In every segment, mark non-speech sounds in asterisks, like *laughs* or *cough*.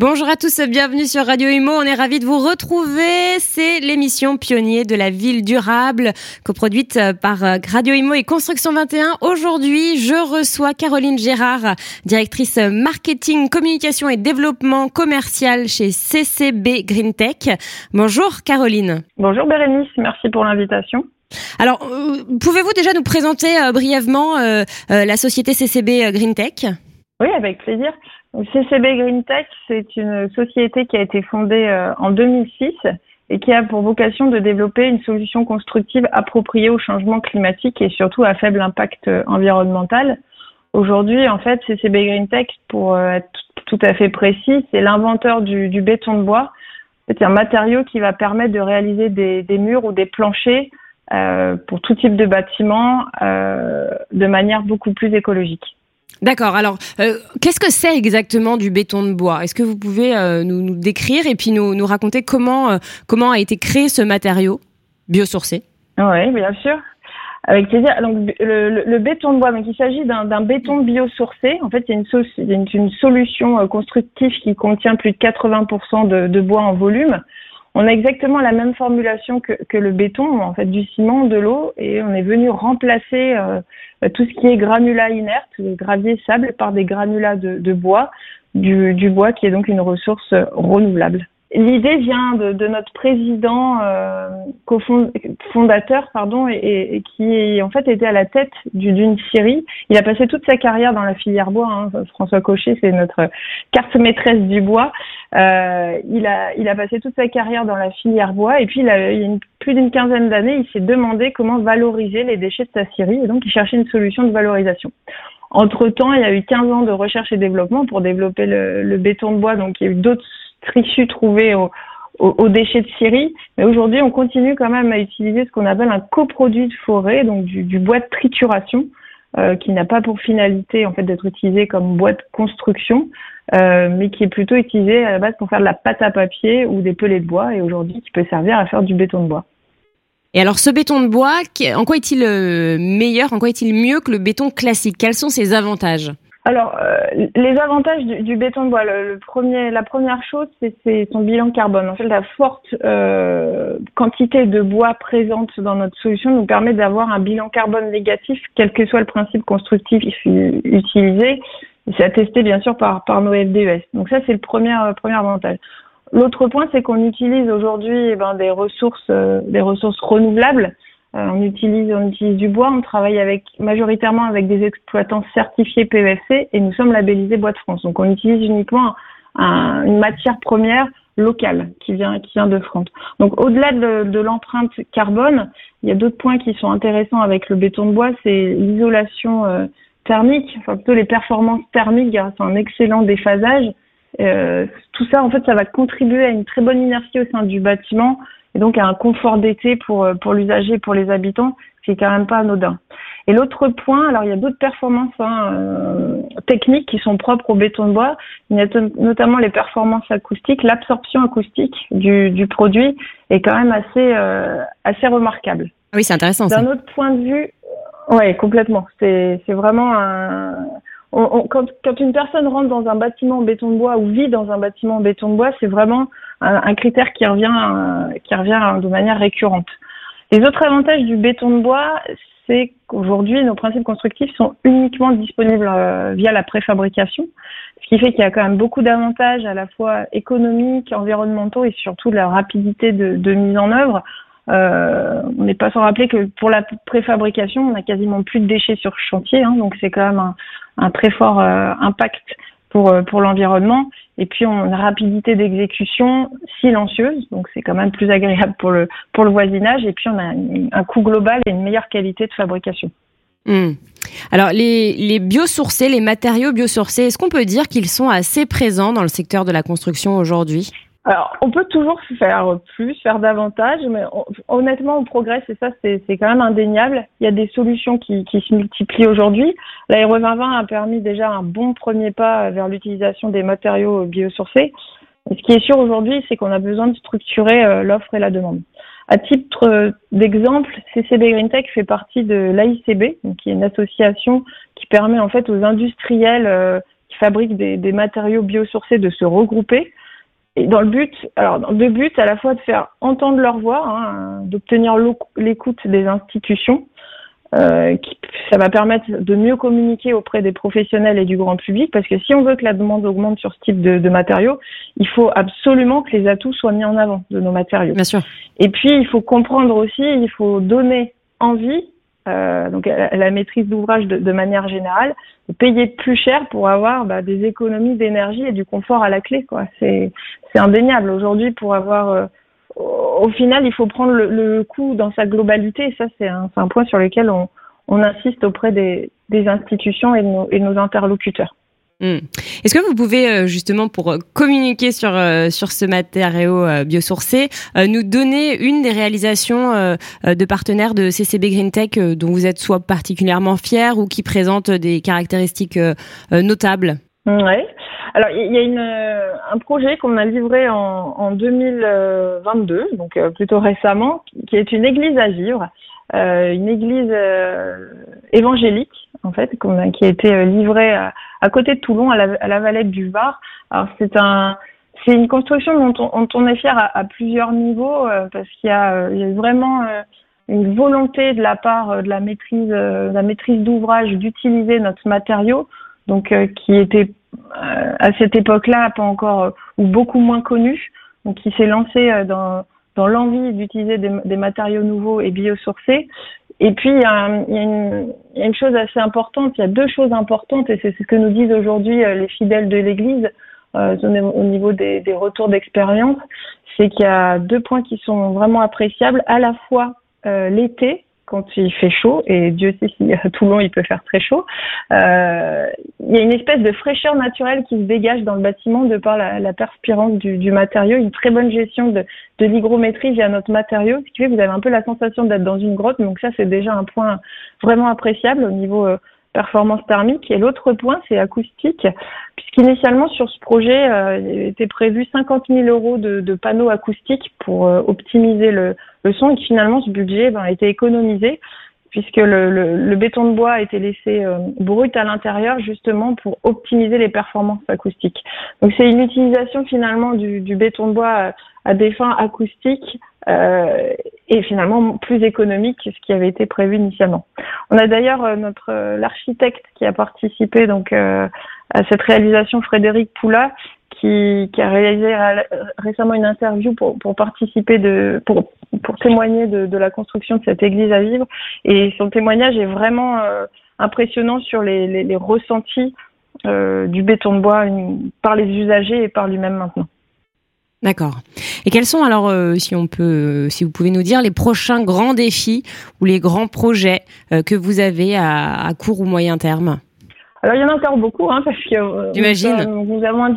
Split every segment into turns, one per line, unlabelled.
Bonjour à tous, bienvenue sur Radio Imo. On est ravis de vous retrouver. C'est l'émission Pionnier de la ville durable, coproduite par Radio Imo et Construction 21. Aujourd'hui, je reçois Caroline Gérard, directrice marketing, communication et développement commercial chez CCB Green Tech. Bonjour Caroline.
Bonjour Bérénice, merci pour l'invitation.
Alors, euh, pouvez-vous déjà nous présenter euh, brièvement euh, la société CCB Green Tech?
Oui, avec plaisir. CCB Green Tech, c'est une société qui a été fondée euh, en 2006 et qui a pour vocation de développer une solution constructive appropriée au changement climatique et surtout à faible impact euh, environnemental. Aujourd'hui, en fait, CCB Green Tech, pour euh, être tout à fait précis, c'est l'inventeur du, béton de bois. C'est un matériau qui va permettre de réaliser des, murs ou des planchers pour tout type de bâtiment de manière beaucoup plus écologique.
D'accord. Alors, euh, qu'est-ce que c'est exactement du béton de bois? Est-ce que vous pouvez euh, nous, décrire et puis nous, raconter comment, euh, comment a été créé ce matériau biosourcé?
Oui, bien sûr. Avec plaisir. Donc, le, béton de bois, donc il s'agit d'un béton biosourcé. En fait, a une, solution constructive qui contient plus de 80% de, de, bois en volume. On a exactement la même formulation que, le béton, en fait, du ciment, de l'eau, et on est venu remplacer euh, tout ce qui est granulat inerte, le gravier sable, par des granulats de, bois, du, bois qui est donc une ressource renouvelable. L'idée vient de, de, notre président euh, fondateur pardon, et, et, qui en fait était à la tête d'une scierie. Il a passé toute sa carrière dans la filière bois. Hein. François Cochet, c'est notre carte maîtresse du bois. Euh, il, a, passé toute sa carrière dans la filière bois et puis il, y a plus d'une quinzaine d'années, il s'est demandé comment valoriser les déchets de sa scierie et donc il cherchait une solution de valorisation. Entre-temps, il y a eu 15 ans de recherche et développement pour développer le, le béton de bois, donc il y a eu d'autres trichus trouvés aux, déchets de scierie, mais aujourd'hui on continue quand même à utiliser ce qu'on appelle un coproduit de forêt, donc du, bois de trituration, euh, qui n'a pas pour finalité en fait d'être utilisé comme bois de construction, euh, mais qui est plutôt utilisé à la base pour faire de la pâte à papier ou des pelets de bois. Et aujourd'hui qui peut servir à faire du béton de bois.
Et alors ce béton de bois, en quoi est-il euh, meilleur, en quoi est-il mieux que le béton classique? Quels sont ses avantages?
Alors, euh, les avantages du, béton de bois, le, premier, la première chose, c'est son bilan carbone. En fait, la forte euh, quantité de bois présente dans notre solution nous permet d'avoir un bilan carbone négatif, quel que soit le principe constructif utilisé. C'est attesté bien sûr par, nos FDES. Donc ça, c'est le premier, euh, premier avantage. L'autre point, c'est qu'on utilise aujourd'hui eh ben, des ressources, des ressources renouvelables. Euh, on utilise, on utilise du bois. On travaille avec majoritairement avec des exploitants certifiés PEFC et nous sommes labellisés Bois de France. Donc on utilise uniquement une matière première locale qui vient qui vient de France. Donc au-delà de, l'empreinte carbone, il y a d'autres points qui sont intéressants avec le béton de bois, c'est l'isolation euh, thermique, enfin plutôt les performances thermiques grâce à un excellent déphasage. Euh, tout ça, en fait, ça va contribuer à une très bonne inertie au sein du bâtiment et donc un confort d'été pour, euh, pour l'usager, pour les habitants, c'est quand même pas anodin. Et l'autre point, alors il y a d'autres performances hein, euh, techniques qui sont propres au béton de bois. Il y a notamment les performances acoustiques, l'absorption acoustique du, du produit est quand même assez euh, assez remarquable.
Oui, c'est intéressant.
D'un autre point de vue, ouais, complètement. C'est c'est vraiment un quand, quand, une personne rentre dans un bâtiment en béton de bois ou vit dans un bâtiment en béton de bois, c'est vraiment un, critère qui revient, euh, qui revient de manière récurrente. Les autres avantages du béton de bois, c'est qu'aujourd'hui, nos principes constructifs sont uniquement disponibles euh, via la préfabrication, ce qui fait qu'il y a quand même beaucoup d'avantages à la fois économiques, environnementaux et surtout de la rapidité de, mise en œuvre. Euh, on n'est pas sans rappeler que pour la préfabrication, on a quasiment plus de déchets sur chantier, hein, donc c'est quand même un, très fort impact pour, euh, pour l'environnement. Et puis, on a une rapidité d'exécution silencieuse, donc c'est quand même plus agréable pour le, pour le voisinage. Et puis, on a un coût global et une meilleure qualité de fabrication.
Hmm. Alors, les, les biosourcés, les matériaux biosourcés, est-ce qu'on peut dire qu'ils sont assez présents dans le secteur de la construction aujourd'hui?
Alors, on peut toujours faire plus, faire davantage, mais honnêtement, on progresse et ça, c'est quand même indéniable. Il y a des solutions qui, qui se multiplient aujourd'hui. L'Aéro 2020 a permis déjà un bon premier pas vers l'utilisation des matériaux biosourcés. ce qui est sûr aujourd'hui, c'est qu'on a besoin de structurer euh, l'offre et la demande. À titre d'exemple, CCB Green Tech fait partie de l'AICB, qui est une association qui permet en fait aux industriels qui fabriquent des matériaux biosourcés de se regrouper et dans le but, alors dans deux buts, à la fois de faire entendre leur voix, hein, d'obtenir l'écoute des institutions, euh, qui, ça va permettre de mieux communiquer auprès des professionnels et du grand public, parce que si on veut que la demande augmente sur ce type de, de matériaux, il faut absolument que les atouts soient mis en avant de nos matériaux.
Bien sûr.
Et puis, il faut comprendre aussi, il faut donner envie euh, donc la, maîtrise d'ouvrage de, manière générale, payer plus cher pour avoir bah, des économies d'énergie et du confort à la clé. Quoi. C'est, indéniable. Aujourd'hui, pour avoir, euh, au final, il faut prendre le, le coût dans sa globalité. Et ça, c'est un, point sur lequel on, insiste auprès des, institutions et et de nos interlocuteurs.
Hmm. Est-ce que vous pouvez euh, justement pour euh, communiquer sur euh, sur ce matériau biosourcé nous donner une des réalisations de partenaires de CCB Green Tech dont vous êtes soit particulièrement fier ou qui présentent des caractéristiques notables?
Ouais. Alors il y a une, un projet qu'on a livré en, en 2022, donc plutôt récemment, qui est une église à vivre, une église évangélique en fait, qui a été livrée à à côté de Toulon, à la, Valette du Var. Alors c'est un c'est une construction dont on, on est fier à, plusieurs niveaux euh, parce qu'il y a, euh, vraiment euh, une volonté de la part de la maîtrise, d'ouvrage d'utiliser notre matériau, donc qui était à cette époque-là pas encore ou beaucoup moins connu, donc qui s'est lancé dans l'envie d'utiliser des, matériaux nouveaux et biosourcés. Et puis, il y, a, une, chose assez importante, il y a deux choses importantes, et c'est ce que nous disent aujourd'hui euh, les fidèles de l'Église euh, au niveau des, des retours d'expérience, c'est qu'il y a deux points qui sont vraiment appréciables, à la fois euh, l'été, quand il fait chaud, et Dieu sait si à Toulon il peut faire très chaud, euh, il y a une espèce de fraîcheur naturelle qui se dégage dans le bâtiment de par la, la du, matériau, une très bonne gestion de, de l'hygrométrie via notre matériau, ce qui fait vous avez un peu la sensation d'être dans une grotte, donc ça c'est déjà un point vraiment appréciable au niveau euh, performance thermique. Et l'autre point, c'est acoustique, puisqu'initialement sur ce projet, euh, était prévu 50 000 euros de, panneaux acoustiques pour euh, optimiser le, son, et finalement ce budget ben, a été économisé puisque le, béton de bois a été laissé euh, brut à l'intérieur justement pour optimiser les performances acoustiques. Donc c'est une utilisation finalement du, béton de bois à des fins acoustiques euh, et finalement plus économique que ce qui avait été prévu initialement. On a d'ailleurs euh, notre euh, l'architecte qui a participé donc à cette réalisation, Frédéric Poula, qui, qui a réalisé récemment une interview pour, pour participer de pour, pour témoigner de, de, la construction de cette église à vivre et son témoignage est vraiment impressionnant sur les, les, les ressentis du béton de bois par les usagers et par lui-même maintenant.
D'accord. Et quels sont alors, euh, si on peut, euh, si vous pouvez nous dire, les prochains grands défis ou les grands projets euh, que vous avez à, à, court ou moyen terme?
Alors il y en a encore beaucoup, hein, parce que
j'imagine.
Nous, avons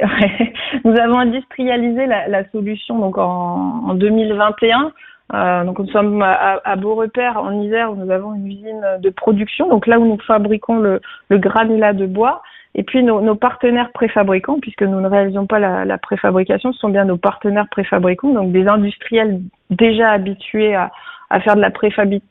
*laughs* nous avons industrialisé la, la solution donc en, en 2021. Euh, donc nous sommes à, à Beaurepaire en Isère où nous avons une usine de production, donc là où nous fabriquons le, le granulat de bois. Et puis nos, nos, partenaires préfabricants, puisque nous ne réalisons pas la, la, préfabrication, ce sont bien nos partenaires préfabricants, donc des industriels déjà habitués à, à faire de la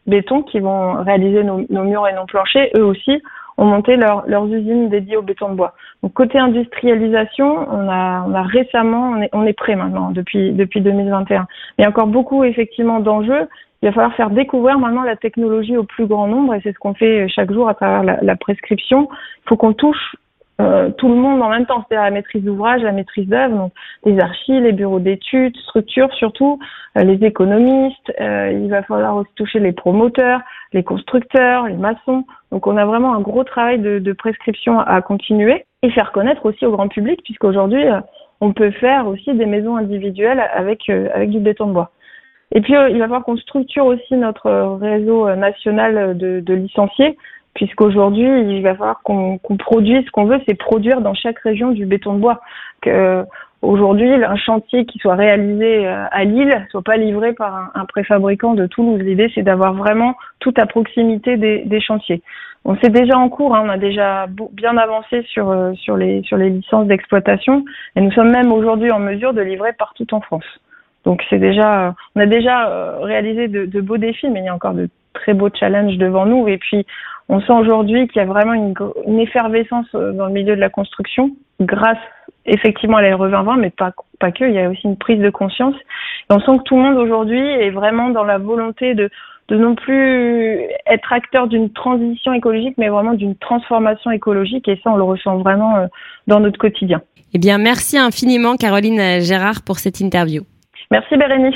béton qui vont réaliser nos, nos, murs et nos planchers, eux aussi ont monté leur, leurs usines dédiées au béton de bois. Donc côté industrialisation, on a, on a récemment, on est, on est prêt maintenant depuis depuis 2021. Il y a encore beaucoup effectivement d'enjeux. Il va falloir faire découvrir maintenant la technologie au plus grand nombre et c'est ce qu'on fait chaque jour à travers la, la prescription. Il faut qu'on touche euh, tout le monde en même temps, c'est-à-dire la maîtrise d'ouvrage, la maîtrise d'œuvre, donc les archives, les bureaux d'études, structures surtout, euh, les économistes, euh, il va falloir aussi toucher les promoteurs, les constructeurs, les maçons. Donc on a vraiment un gros travail de, prescription à continuer et faire connaître aussi au grand public, puisqu'aujourd'hui on peut faire aussi des maisons individuelles avec avec du béton de bois. Et puis il va falloir qu'on structure aussi notre réseau national de licenciés puisqu'aujourd'hui, il va falloir qu'on produise ce qu'on veut, c'est produire dans chaque région du béton de bois. Que aujourd'hui, un chantier qui soit réalisé euh, à Lille soit pas livré par un, un préfabricant de Toulouse. L'idée, c'est d'avoir vraiment tout à proximité des, des chantiers. On c'est déjà en cours, hein, on a déjà bien avancé sur euh, sur les sur les licences d'exploitation et nous sommes même aujourd'hui en mesure de livrer partout en France. Donc c'est déjà, on a déjà réalisé de, de, beaux défis, mais il y a encore de très beaux challenges devant nous. Et puis on sent aujourd'hui qu'il y a vraiment une, une, effervescence dans le milieu de la construction grâce effectivement à la RE 2020, mais pas, pas que, il y a aussi une prise de conscience. Et on sent que tout le monde aujourd'hui est vraiment dans la volonté de, de non plus être acteur d'une transition écologique, mais vraiment d'une transformation écologique. Et ça, on le ressent vraiment euh, dans notre quotidien.
Eh bien, merci infiniment, Caroline Gérard, pour cette interview.
Merci, Bérénice.